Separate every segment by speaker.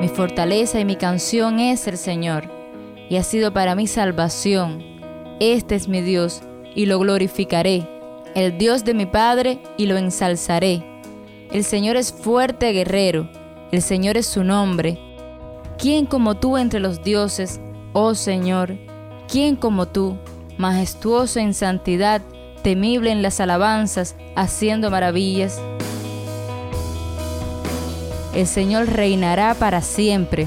Speaker 1: Mi fortaleza y mi canción es el Señor, y ha sido para mí salvación. Este es mi Dios, y lo glorificaré, el Dios de mi Padre, y lo ensalzaré. El Señor es fuerte guerrero, el Señor es su nombre. ¿Quién como tú entre los dioses, oh Señor? ¿Quién como tú, majestuoso en santidad, temible en las alabanzas, haciendo maravillas? El Señor reinará para siempre.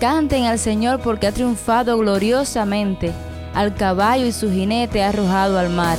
Speaker 1: Canten al Señor porque ha triunfado gloriosamente. Al caballo y su jinete ha arrojado al mar.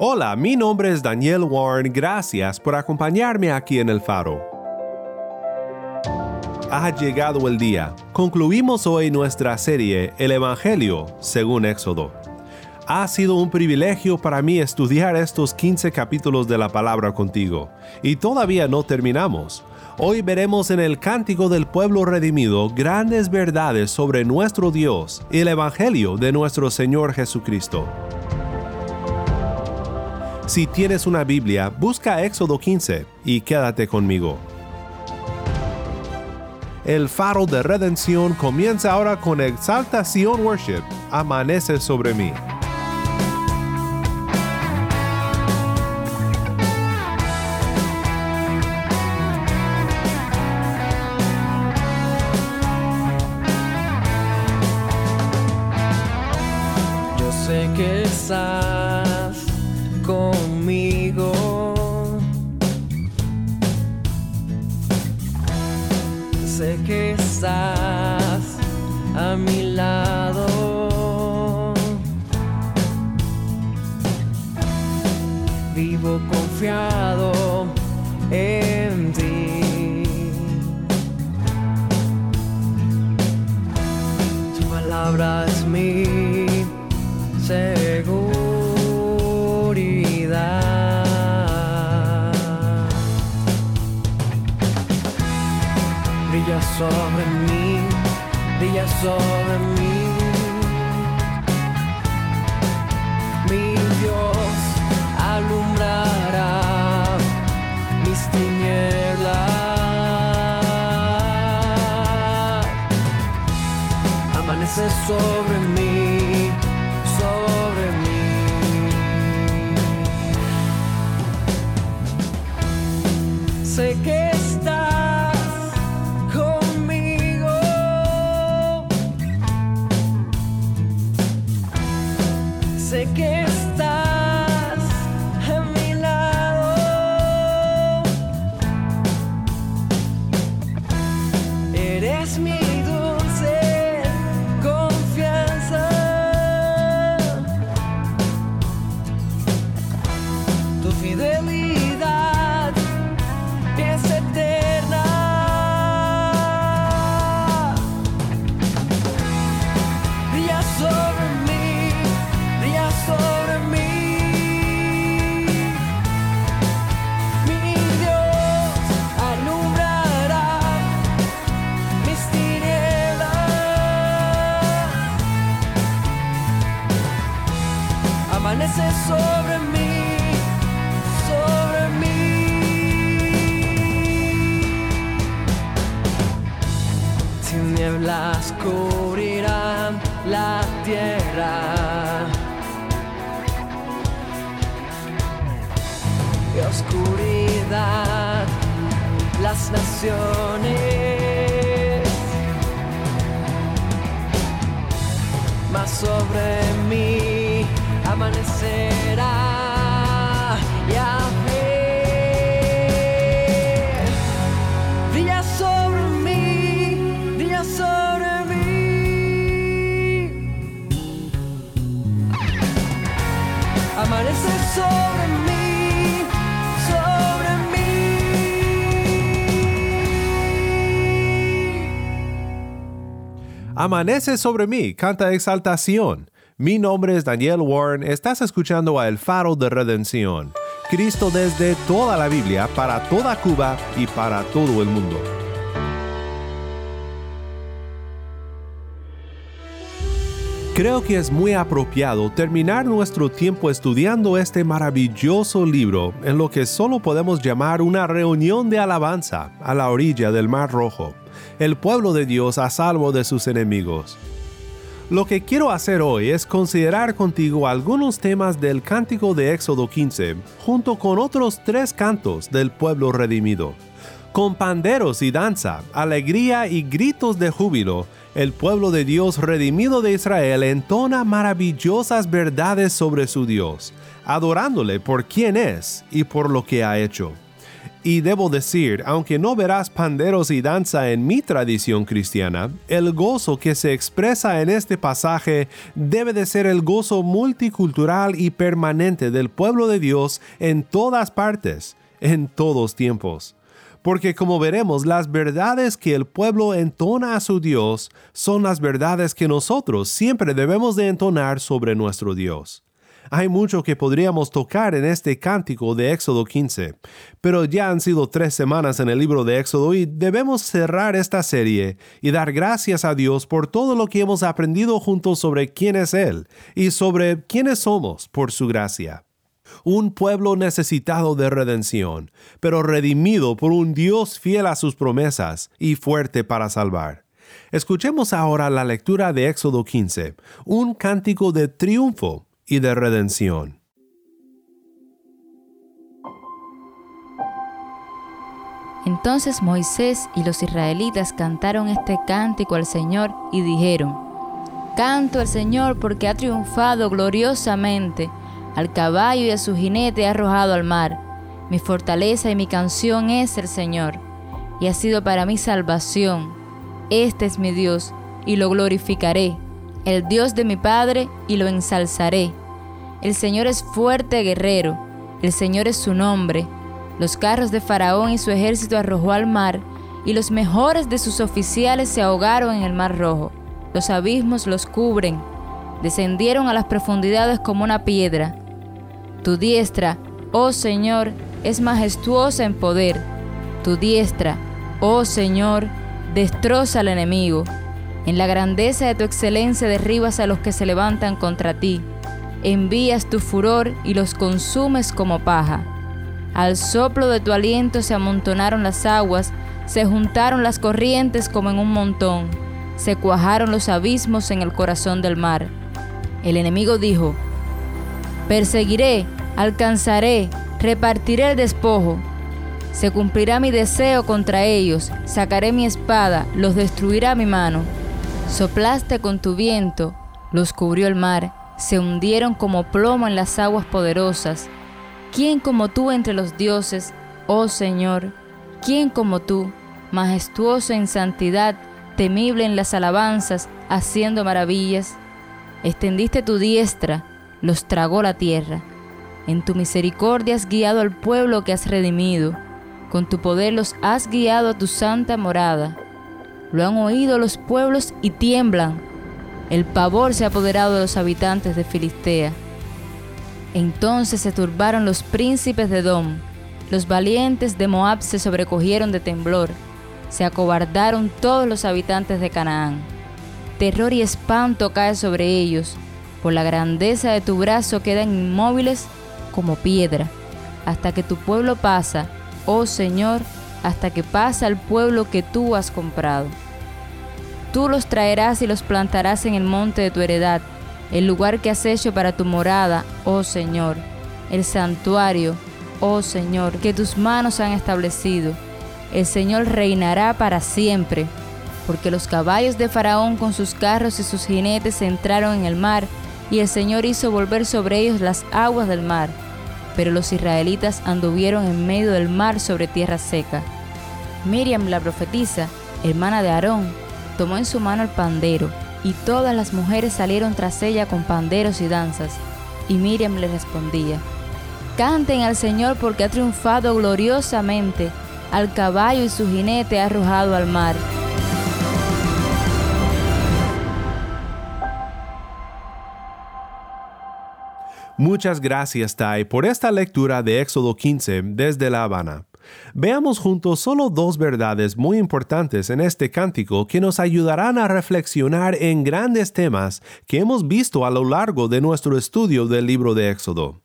Speaker 2: Hola, mi nombre es Daniel Warren. Gracias por acompañarme aquí en El Faro. Ha llegado el día. Concluimos hoy nuestra serie El Evangelio según Éxodo. Ha sido un privilegio para mí estudiar estos 15 capítulos de la palabra contigo. Y todavía no terminamos. Hoy veremos en el Cántico del Pueblo Redimido grandes verdades sobre nuestro Dios y el Evangelio de nuestro Señor Jesucristo. Si tienes una Biblia, busca Éxodo 15 y quédate conmigo. El faro de redención comienza ahora con Exaltación Worship, Amanece sobre mí.
Speaker 3: En ti. Tu palabra es mi seguridad. Brilla sobre mí, brilla sobre cubrirán la tierra. Y oscuridad las naciones. Mas sobre mí amanecerá
Speaker 2: Amanece sobre mí, canta exaltación. Mi nombre es Daniel Warren, estás escuchando a El Faro de Redención. Cristo desde toda la Biblia, para toda Cuba y para todo el mundo. Creo que es muy apropiado terminar nuestro tiempo estudiando este maravilloso libro en lo que solo podemos llamar una reunión de alabanza a la orilla del Mar Rojo el pueblo de Dios a salvo de sus enemigos. Lo que quiero hacer hoy es considerar contigo algunos temas del cántico de Éxodo 15, junto con otros tres cantos del pueblo redimido. Con panderos y danza, alegría y gritos de júbilo, el pueblo de Dios redimido de Israel entona maravillosas verdades sobre su Dios, adorándole por quien es y por lo que ha hecho. Y debo decir, aunque no verás panderos y danza en mi tradición cristiana, el gozo que se expresa en este pasaje debe de ser el gozo multicultural y permanente del pueblo de Dios en todas partes, en todos tiempos. Porque como veremos, las verdades que el pueblo entona a su Dios son las verdades que nosotros siempre debemos de entonar sobre nuestro Dios. Hay mucho que podríamos tocar en este cántico de Éxodo 15, pero ya han sido tres semanas en el libro de Éxodo y debemos cerrar esta serie y dar gracias a Dios por todo lo que hemos aprendido juntos sobre quién es Él y sobre quiénes somos por su gracia un pueblo necesitado de redención, pero redimido por un Dios fiel a sus promesas y fuerte para salvar. Escuchemos ahora la lectura de Éxodo 15, un cántico de triunfo y de redención.
Speaker 1: Entonces Moisés y los israelitas cantaron este cántico al Señor y dijeron, Canto al Señor porque ha triunfado gloriosamente, al caballo y a su jinete ha arrojado al mar. Mi fortaleza y mi canción es el Señor, y ha sido para mí salvación. Este es mi Dios, y lo glorificaré el Dios de mi Padre, y lo ensalzaré. El Señor es fuerte guerrero, el Señor es su nombre. Los carros de Faraón y su ejército arrojó al mar, y los mejores de sus oficiales se ahogaron en el mar rojo. Los abismos los cubren, descendieron a las profundidades como una piedra. Tu diestra, oh Señor, es majestuosa en poder. Tu diestra, oh Señor, destroza al enemigo. En la grandeza de tu excelencia derribas a los que se levantan contra ti. Envías tu furor y los consumes como paja. Al soplo de tu aliento se amontonaron las aguas, se juntaron las corrientes como en un montón, se cuajaron los abismos en el corazón del mar. El enemigo dijo, Perseguiré, alcanzaré, repartiré el despojo. Se cumplirá mi deseo contra ellos, sacaré mi espada, los destruirá mi mano. Soplaste con tu viento, los cubrió el mar, se hundieron como plomo en las aguas poderosas. ¿Quién como tú entre los dioses, oh Señor? ¿Quién como tú, majestuoso en santidad, temible en las alabanzas, haciendo maravillas? Extendiste tu diestra, los tragó la tierra. En tu misericordia has guiado al pueblo que has redimido. Con tu poder los has guiado a tu santa morada. Lo han oído los pueblos y tiemblan. El pavor se ha apoderado de los habitantes de Filistea. Entonces se turbaron los príncipes de Dom. Los valientes de Moab se sobrecogieron de temblor. Se acobardaron todos los habitantes de Canaán. Terror y espanto cae sobre ellos. Por la grandeza de tu brazo quedan inmóviles como piedra, hasta que tu pueblo pasa, oh Señor, hasta que pasa el pueblo que tú has comprado. Tú los traerás y los plantarás en el monte de tu heredad, el lugar que has hecho para tu morada, oh Señor, el santuario, oh Señor, que tus manos han establecido. El Señor reinará para siempre, porque los caballos de Faraón con sus carros y sus jinetes entraron en el mar, y el Señor hizo volver sobre ellos las aguas del mar pero los israelitas anduvieron en medio del mar sobre tierra seca. Miriam la profetisa, hermana de Aarón, tomó en su mano el pandero, y todas las mujeres salieron tras ella con panderos y danzas, y Miriam le respondía, Canten al Señor porque ha triunfado gloriosamente, al caballo y su jinete ha arrojado al mar.
Speaker 2: Muchas gracias, Tai, por esta lectura de Éxodo 15 desde La Habana. Veamos juntos solo dos verdades muy importantes en este cántico que nos ayudarán a reflexionar en grandes temas que hemos visto a lo largo de nuestro estudio del libro de Éxodo.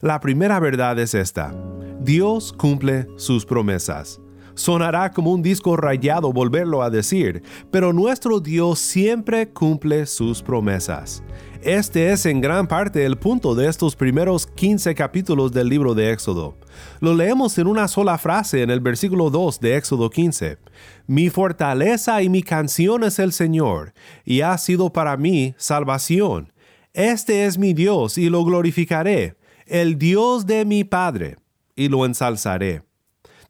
Speaker 2: La primera verdad es esta. Dios cumple sus promesas. Sonará como un disco rayado volverlo a decir, pero nuestro Dios siempre cumple sus promesas. Este es en gran parte el punto de estos primeros 15 capítulos del libro de Éxodo. Lo leemos en una sola frase en el versículo 2 de Éxodo 15. Mi fortaleza y mi canción es el Señor, y ha sido para mí salvación. Este es mi Dios y lo glorificaré, el Dios de mi Padre, y lo ensalzaré.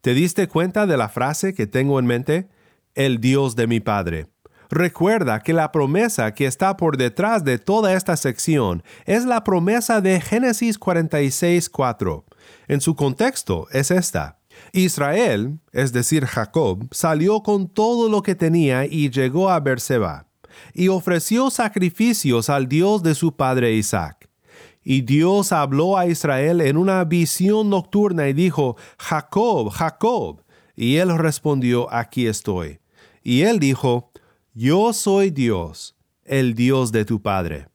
Speaker 2: ¿Te diste cuenta de la frase que tengo en mente? El Dios de mi Padre. Recuerda que la promesa que está por detrás de toda esta sección es la promesa de Génesis 46.4. En su contexto es esta. Israel, es decir Jacob, salió con todo lo que tenía y llegó a Berseba, y ofreció sacrificios al Dios de su padre Isaac. Y Dios habló a Israel en una visión nocturna y dijo, Jacob, Jacob. Y él respondió, aquí estoy. Y él dijo, yo soy Dios, el Dios de tu Padre.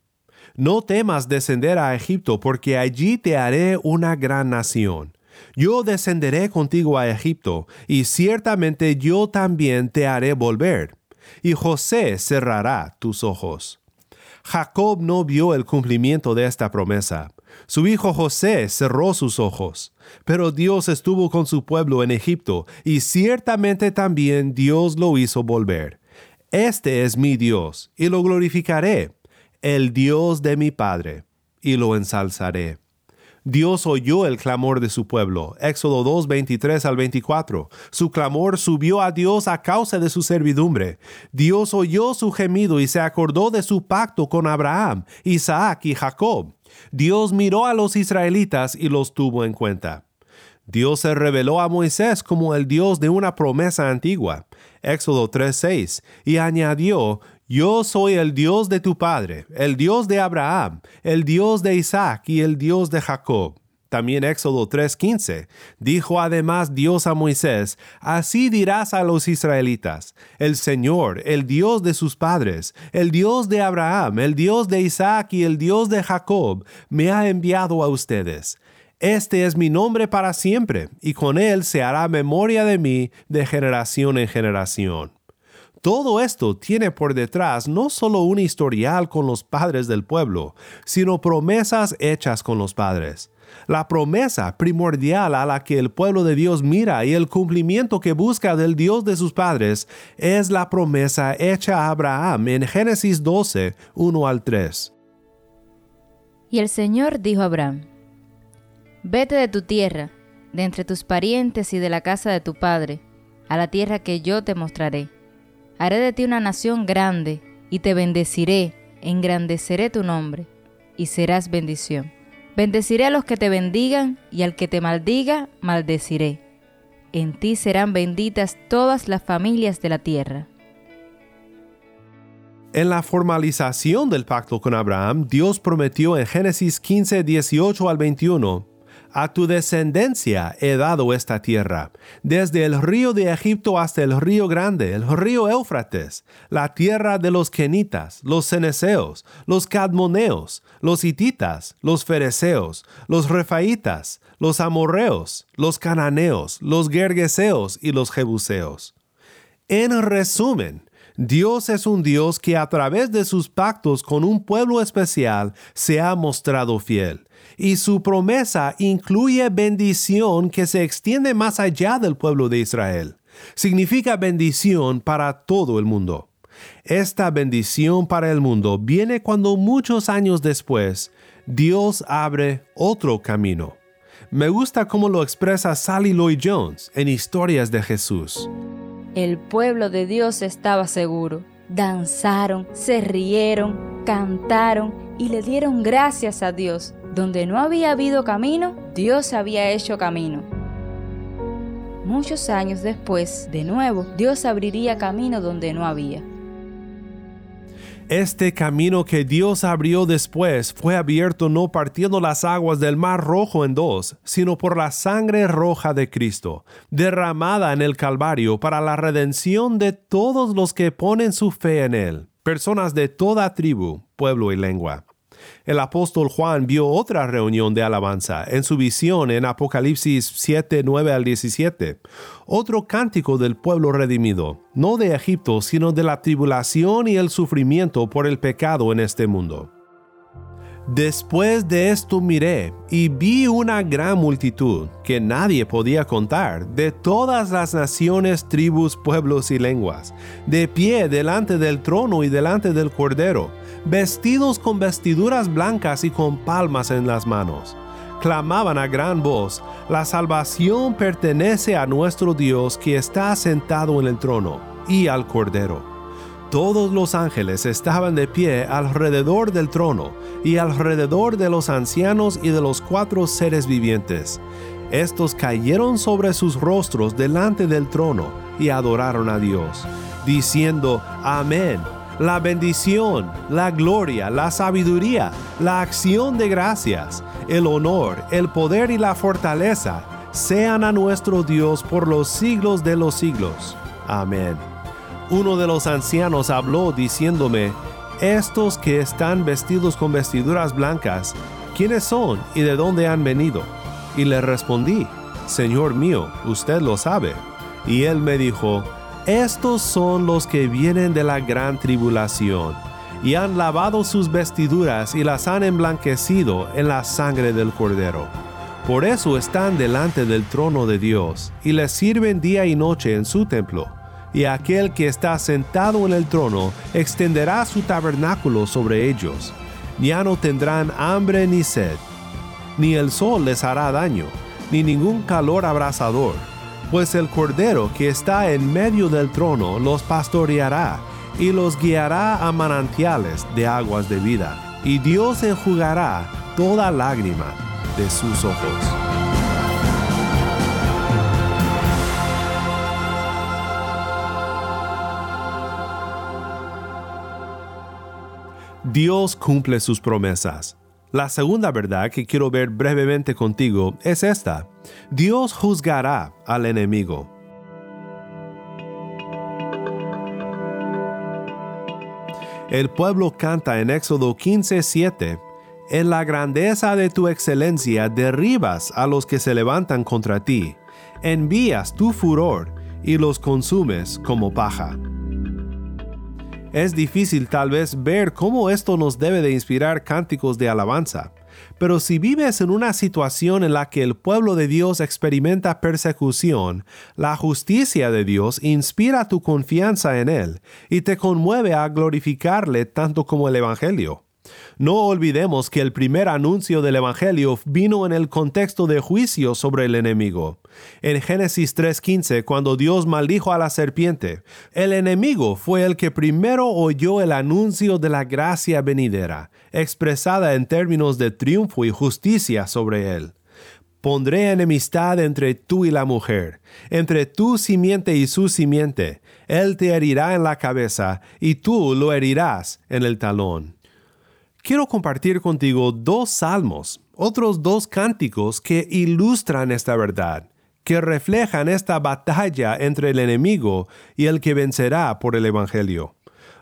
Speaker 2: No temas descender a Egipto, porque allí te haré una gran nación. Yo descenderé contigo a Egipto, y ciertamente yo también te haré volver. Y José cerrará tus ojos. Jacob no vio el cumplimiento de esta promesa. Su hijo José cerró sus ojos. Pero Dios estuvo con su pueblo en Egipto, y ciertamente también Dios lo hizo volver. Este es mi Dios, y lo glorificaré, el Dios de mi Padre, y lo ensalzaré. Dios oyó el clamor de su pueblo. Éxodo 2, 23 al 24. Su clamor subió a Dios a causa de su servidumbre. Dios oyó su gemido y se acordó de su pacto con Abraham, Isaac y Jacob. Dios miró a los israelitas y los tuvo en cuenta. Dios se reveló a Moisés como el Dios de una promesa antigua. Éxodo 3:6, y añadió, Yo soy el Dios de tu padre, el Dios de Abraham, el Dios de Isaac y el Dios de Jacob. También Éxodo 3:15. Dijo además Dios a Moisés, Así dirás a los israelitas, el Señor, el Dios de sus padres, el Dios de Abraham, el Dios de Isaac y el Dios de Jacob, me ha enviado a ustedes. Este es mi nombre para siempre, y con él se hará memoria de mí de generación en generación. Todo esto tiene por detrás no solo un historial con los padres del pueblo, sino promesas hechas con los padres. La promesa primordial a la que el pueblo de Dios mira y el cumplimiento que busca del Dios de sus padres es la promesa hecha a Abraham en Génesis 12, 1 al 3.
Speaker 1: Y el Señor dijo a Abraham, Vete de tu tierra, de entre tus parientes y de la casa de tu padre, a la tierra que yo te mostraré. Haré de ti una nación grande, y te bendeciré, engrandeceré tu nombre, y serás bendición. Bendeciré a los que te bendigan, y al que te maldiga, maldeciré. En ti serán benditas todas las familias de la tierra.
Speaker 2: En la formalización del pacto con Abraham, Dios prometió en Génesis 15, 18 al 21, a tu descendencia he dado esta tierra, desde el río de Egipto hasta el río grande, el río Éufrates, la tierra de los kenitas, los ceneseos, los cadmoneos, los hititas, los fereceos, los refaitas, los amorreos, los cananeos, los gergeseos y los jebuseos. En resumen, Dios es un Dios que a través de sus pactos con un pueblo especial se ha mostrado fiel y su promesa incluye bendición que se extiende más allá del pueblo de Israel. Significa bendición para todo el mundo. Esta bendición para el mundo viene cuando muchos años después Dios abre otro camino. Me gusta cómo lo expresa Sally Lloyd Jones en Historias de Jesús.
Speaker 1: El pueblo de Dios estaba seguro. Danzaron, se rieron, cantaron y le dieron gracias a Dios. Donde no había habido camino, Dios había hecho camino. Muchos años después, de nuevo, Dios abriría camino donde no había.
Speaker 2: Este camino que Dios abrió después fue abierto no partiendo las aguas del mar rojo en dos, sino por la sangre roja de Cristo, derramada en el Calvario para la redención de todos los que ponen su fe en Él, personas de toda tribu, pueblo y lengua. El apóstol Juan vio otra reunión de alabanza en su visión en Apocalipsis 7, 9 al 17. Otro cántico del pueblo redimido, no de Egipto, sino de la tribulación y el sufrimiento por el pecado en este mundo. Después de esto miré y vi una gran multitud que nadie podía contar, de todas las naciones, tribus, pueblos y lenguas, de pie delante del trono y delante del cordero, vestidos con vestiduras blancas y con palmas en las manos. Clamaban a gran voz, la salvación pertenece a nuestro Dios que está sentado en el trono y al cordero. Todos los ángeles estaban de pie alrededor del trono y alrededor de los ancianos y de los cuatro seres vivientes. Estos cayeron sobre sus rostros delante del trono y adoraron a Dios, diciendo, Amén. La bendición, la gloria, la sabiduría, la acción de gracias, el honor, el poder y la fortaleza sean a nuestro Dios por los siglos de los siglos. Amén uno de los ancianos habló diciéndome, estos que están vestidos con vestiduras blancas, ¿quiénes son y de dónde han venido? Y le respondí, Señor mío, usted lo sabe. Y él me dijo, estos son los que vienen de la gran tribulación, y han lavado sus vestiduras y las han emblanquecido en la sangre del cordero. Por eso están delante del trono de Dios, y le sirven día y noche en su templo y aquel que está sentado en el trono extenderá su tabernáculo sobre ellos. Ya no tendrán hambre ni sed, ni el sol les hará daño, ni ningún calor abrasador, pues el Cordero que está en medio del trono los pastoreará y los guiará a manantiales de aguas de vida, y Dios enjugará toda lágrima de sus ojos. Dios cumple sus promesas. La segunda verdad que quiero ver brevemente contigo es esta. Dios juzgará al enemigo. El pueblo canta en Éxodo 15:7, En la grandeza de tu excelencia derribas a los que se levantan contra ti, envías tu furor y los consumes como paja. Es difícil tal vez ver cómo esto nos debe de inspirar cánticos de alabanza, pero si vives en una situación en la que el pueblo de Dios experimenta persecución, la justicia de Dios inspira tu confianza en Él y te conmueve a glorificarle tanto como el Evangelio. No olvidemos que el primer anuncio del Evangelio vino en el contexto de juicio sobre el enemigo. En Génesis 3.15, cuando Dios maldijo a la serpiente, el enemigo fue el que primero oyó el anuncio de la gracia venidera, expresada en términos de triunfo y justicia sobre él. Pondré enemistad entre tú y la mujer, entre tu simiente y su simiente. Él te herirá en la cabeza y tú lo herirás en el talón quiero compartir contigo dos salmos, otros dos cánticos que ilustran esta verdad, que reflejan esta batalla entre el enemigo y el que vencerá por el Evangelio.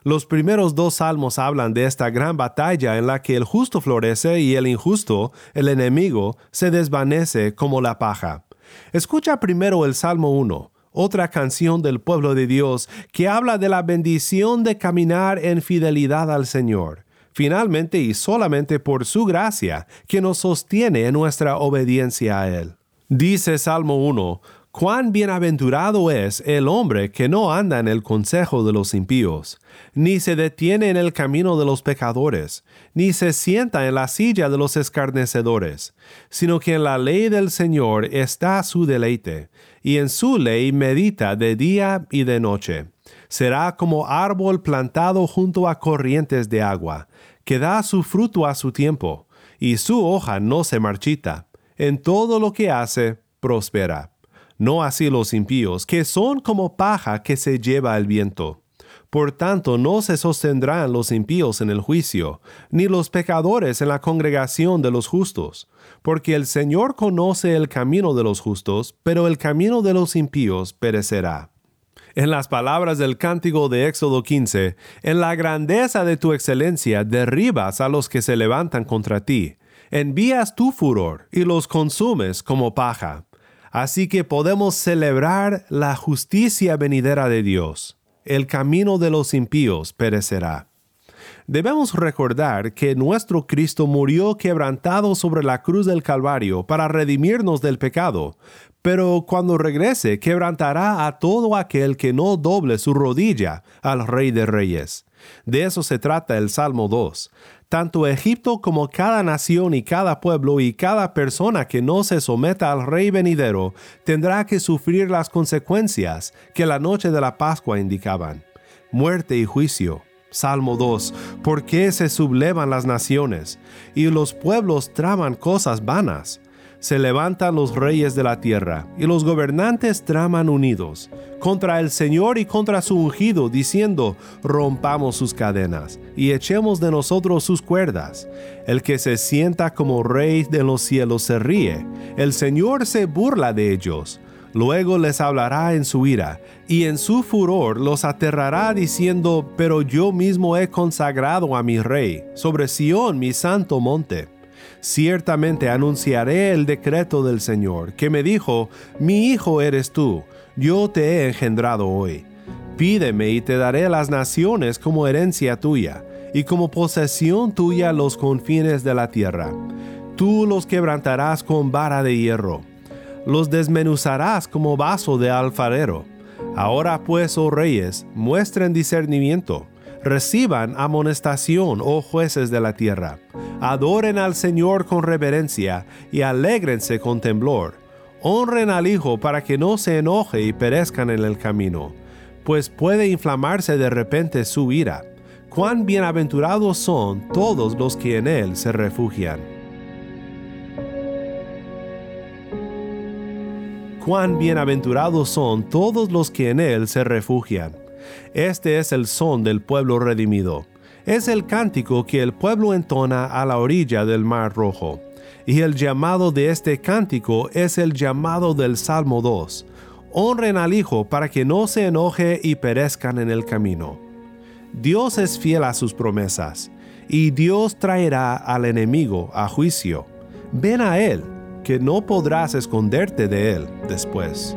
Speaker 2: Los primeros dos salmos hablan de esta gran batalla en la que el justo florece y el injusto, el enemigo, se desvanece como la paja. Escucha primero el Salmo 1, otra canción del pueblo de Dios que habla de la bendición de caminar en fidelidad al Señor finalmente y solamente por su gracia, que nos sostiene en nuestra obediencia a Él. Dice Salmo 1, Cuán bienaventurado es el hombre que no anda en el consejo de los impíos, ni se detiene en el camino de los pecadores, ni se sienta en la silla de los escarnecedores, sino que en la ley del Señor está su deleite, y en su ley medita de día y de noche. Será como árbol plantado junto a corrientes de agua, que da su fruto a su tiempo, y su hoja no se marchita. En todo lo que hace, prospera no así los impíos, que son como paja que se lleva el viento. Por tanto, no se sostendrán los impíos en el juicio, ni los pecadores en la congregación de los justos, porque el Señor conoce el camino de los justos, pero el camino de los impíos perecerá. En las palabras del cántico de Éxodo 15, en la grandeza de tu excelencia derribas a los que se levantan contra ti, envías tu furor y los consumes como paja. Así que podemos celebrar la justicia venidera de Dios. El camino de los impíos perecerá. Debemos recordar que nuestro Cristo murió quebrantado sobre la cruz del Calvario para redimirnos del pecado, pero cuando regrese quebrantará a todo aquel que no doble su rodilla al Rey de Reyes. De eso se trata el Salmo 2. Tanto Egipto como cada nación y cada pueblo y cada persona que no se someta al Rey venidero tendrá que sufrir las consecuencias que la noche de la Pascua indicaban. Muerte y juicio. Salmo 2. ¿Por qué se sublevan las naciones y los pueblos traman cosas vanas? Se levantan los reyes de la tierra, y los gobernantes traman unidos, contra el Señor y contra su ungido, diciendo, rompamos sus cadenas, y echemos de nosotros sus cuerdas. El que se sienta como rey de los cielos se ríe, el Señor se burla de ellos. Luego les hablará en su ira, y en su furor los aterrará diciendo, pero yo mismo he consagrado a mi rey, sobre Sión mi santo monte ciertamente anunciaré el decreto del Señor, que me dijo, mi hijo eres tú, yo te he engendrado hoy. Pídeme y te daré las naciones como herencia tuya, y como posesión tuya los confines de la tierra. Tú los quebrantarás con vara de hierro, los desmenuzarás como vaso de alfarero. Ahora pues, oh reyes, muestren discernimiento Reciban amonestación, oh jueces de la tierra. Adoren al Señor con reverencia y alégrense con temblor. Honren al Hijo para que no se enoje y perezcan en el camino, pues puede inflamarse de repente su ira. Cuán bienaventurados son todos los que en Él se refugian. Cuán bienaventurados son todos los que en Él se refugian. Este es el son del pueblo redimido. Es el cántico que el pueblo entona a la orilla del Mar Rojo. Y el llamado de este cántico es el llamado del Salmo 2. Honren al Hijo para que no se enoje y perezcan en el camino. Dios es fiel a sus promesas, y Dios traerá al enemigo a juicio. Ven a Él, que no podrás esconderte de Él después.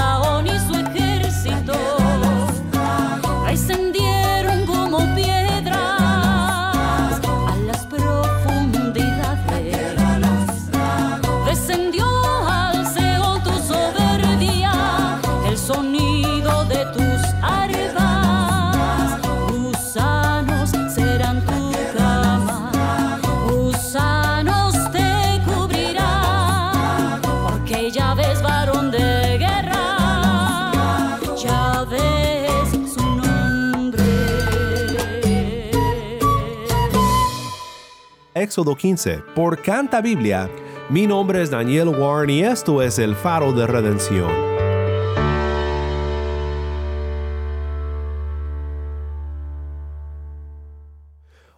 Speaker 2: Éxodo 15 por Canta Biblia. Mi nombre es Daniel Warren y esto es el faro de redención.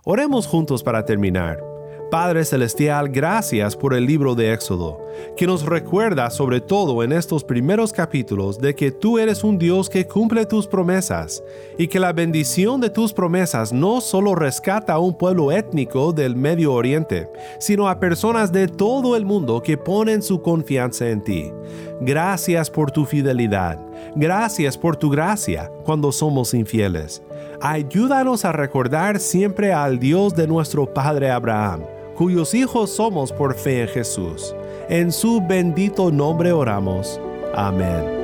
Speaker 2: Oremos juntos para terminar. Padre Celestial, gracias por el libro de Éxodo, que nos recuerda sobre todo en estos primeros capítulos de que tú eres un Dios que cumple tus promesas y que la bendición de tus promesas no solo rescata a un pueblo étnico del Medio Oriente, sino a personas de todo el mundo que ponen su confianza en ti. Gracias por tu fidelidad. Gracias por tu gracia cuando somos infieles. Ayúdanos a recordar siempre al Dios de nuestro Padre Abraham cuyos hijos somos por fe en Jesús. En su bendito nombre oramos. Amén.